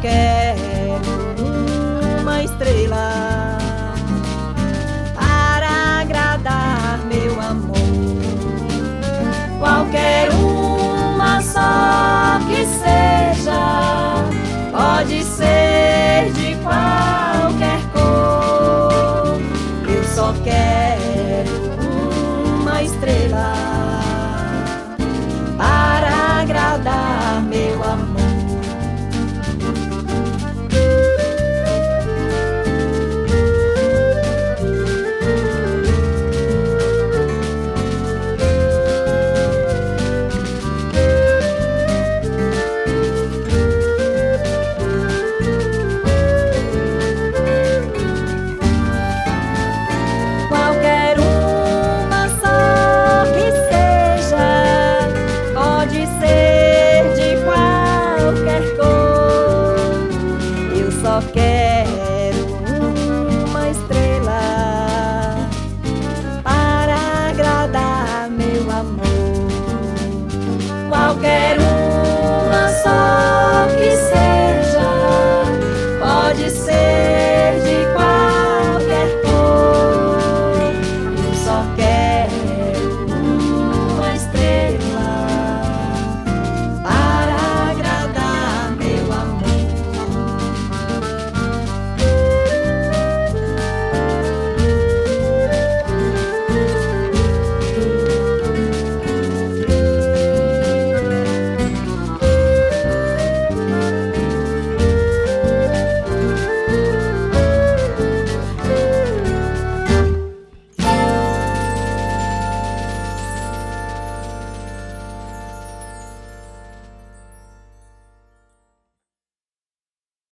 quero uma estrela Qualquer uma só